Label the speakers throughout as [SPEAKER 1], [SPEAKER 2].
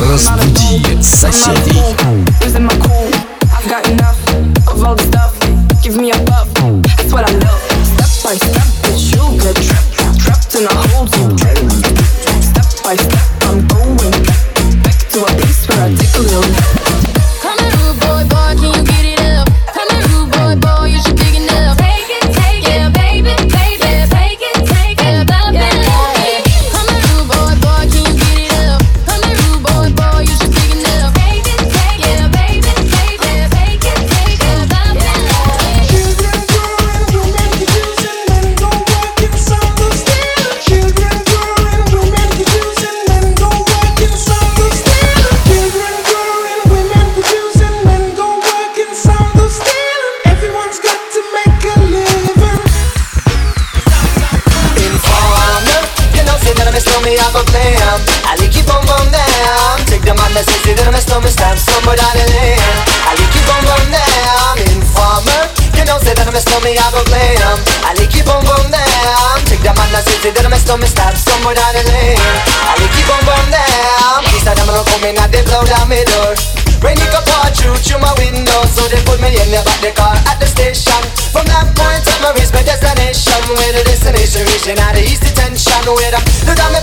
[SPEAKER 1] Разбуди соседей.
[SPEAKER 2] Give me a buff, that's what I love. Step by step.
[SPEAKER 3] say that I messed up and stopped somewhere down the lane. I will keep on burn down Peace out, I'm gonna come in and they blow down my door. Rain it up all through, through my window So they put me in the back the car at the station. From that point on, I reached my destination Where the destination region out of East Detention Where I look down my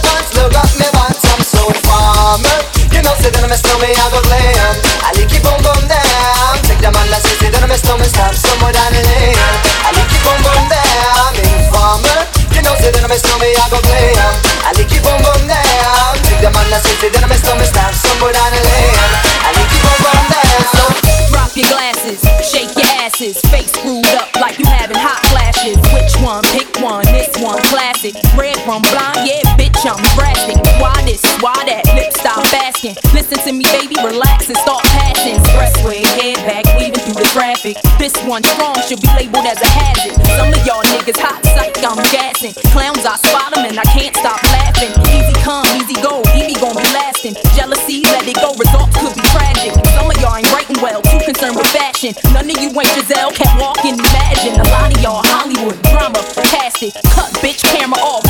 [SPEAKER 4] labeled as a hazard. Some of y'all niggas hot psych, I'm gassing. Clowns, I spot them and I can't stop laughing. Easy come, easy go, Easy gon' be lasting. Jealousy, let it go, results could be tragic. Some of y'all ain't writing well, too concerned with fashion. None of you ain't Giselle, can't walk and imagine. A lot of y'all Hollywood drama, fantastic. Cut bitch camera off,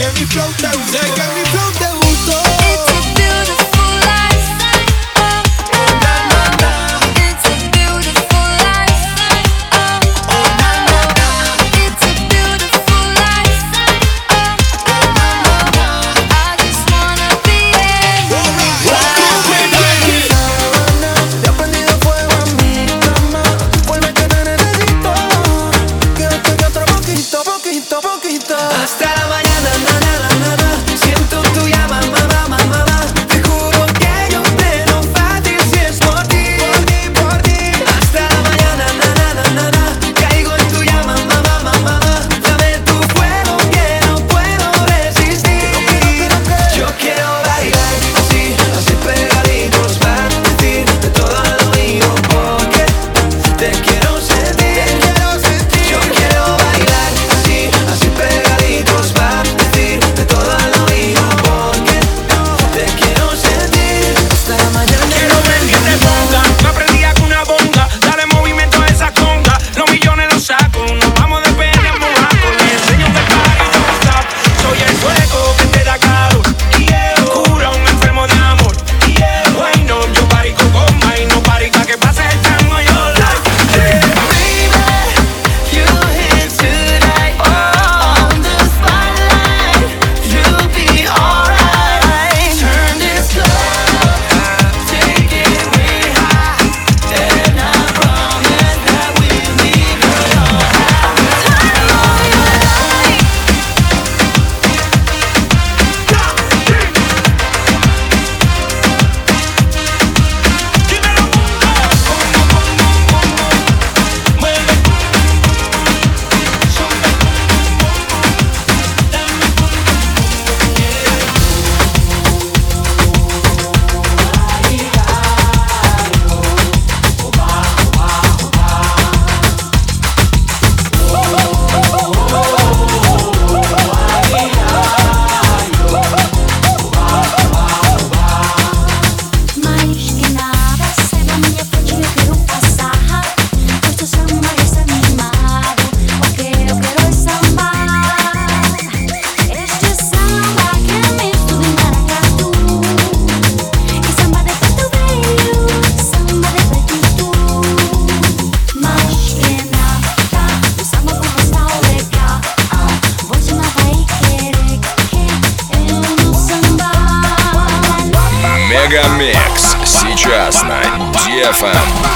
[SPEAKER 5] Can me float down there? me
[SPEAKER 1] we float? DFM.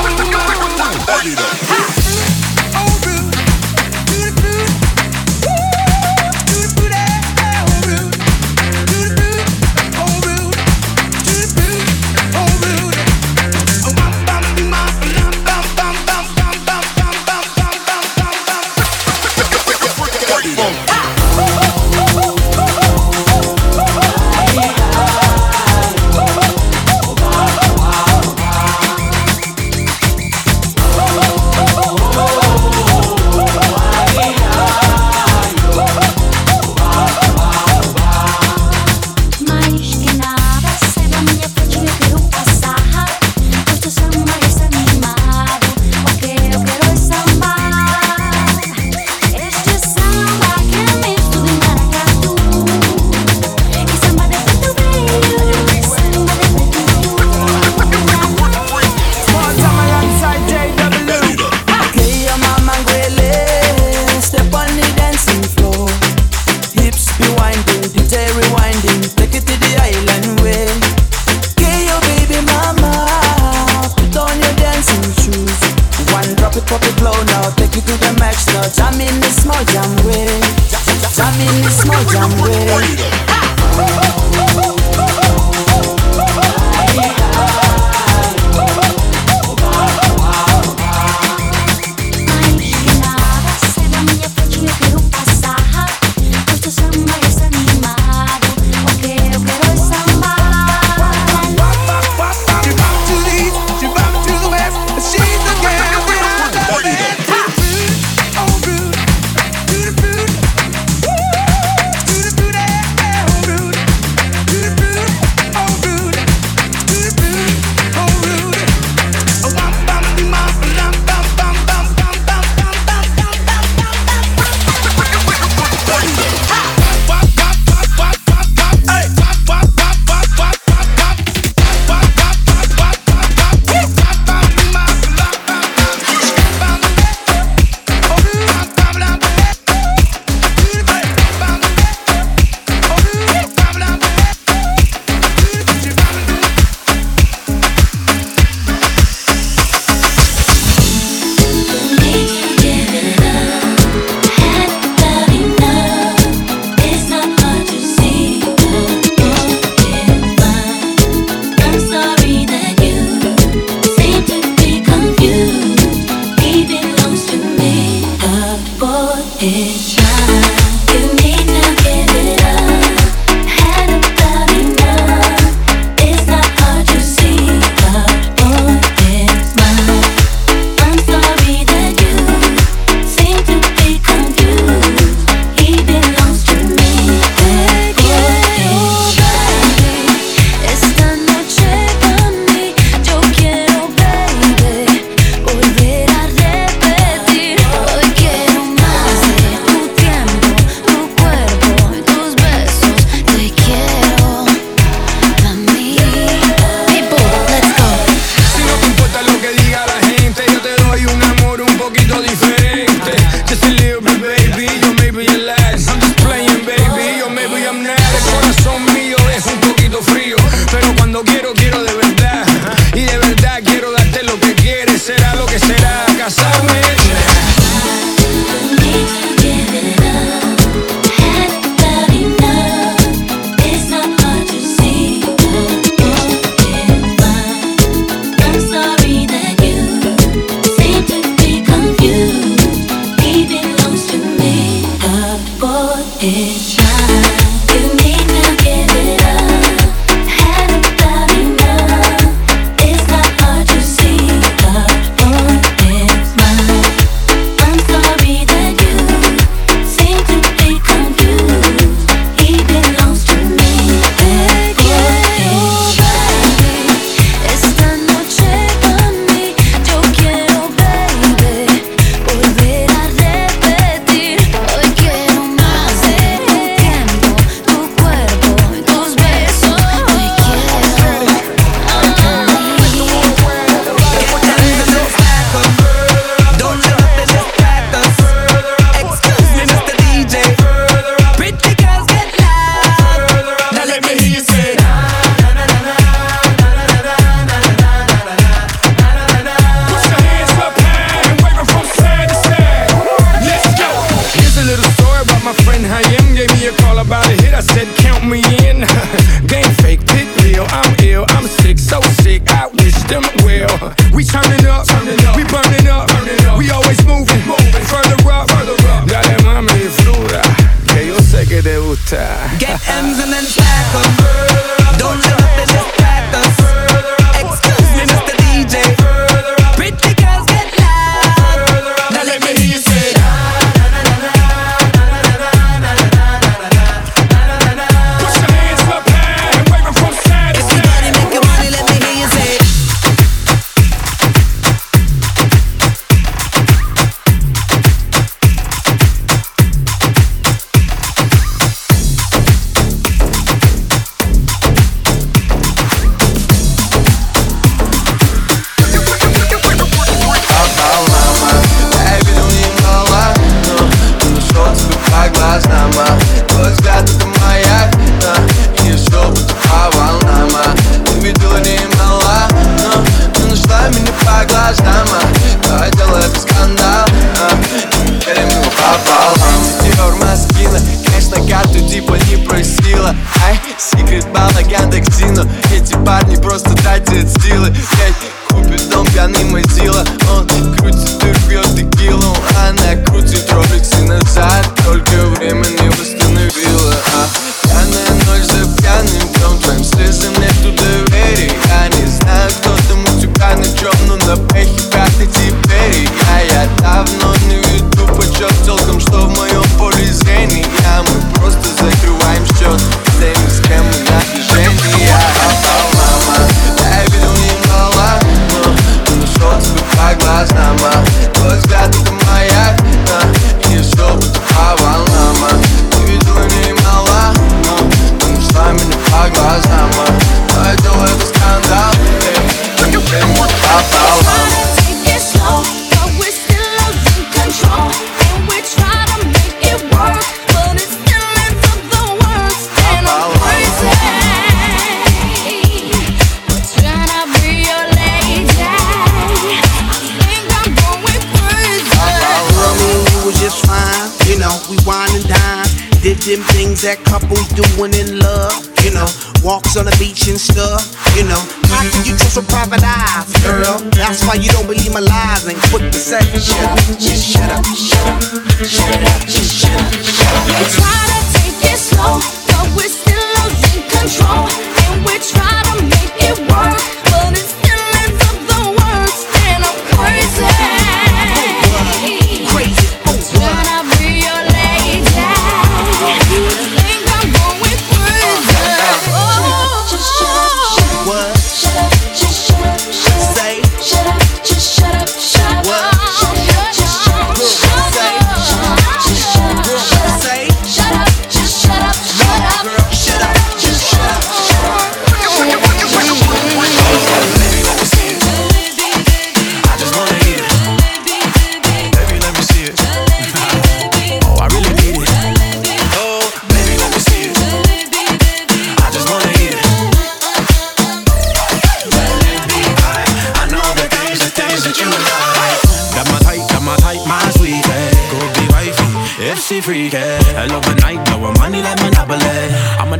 [SPEAKER 5] You
[SPEAKER 6] know, we wine and dine. Did them things that couples doing in love. You know, walks on the beach and stuff. You know, how can you trust a private eye, girl? That's why you don't believe my lies and quit the sex. Shut up, just shut up, shut up, shut up, just shut up, shut up.
[SPEAKER 5] We try to take it slow, but we're still losing control, and we try to make it work, but
[SPEAKER 7] it's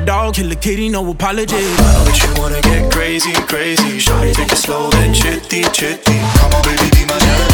[SPEAKER 7] dog, kill a kitty, no apology.
[SPEAKER 8] But you wanna get crazy, crazy. Shawty, take it slow and chitty, chitty. Come on, baby, be my baby,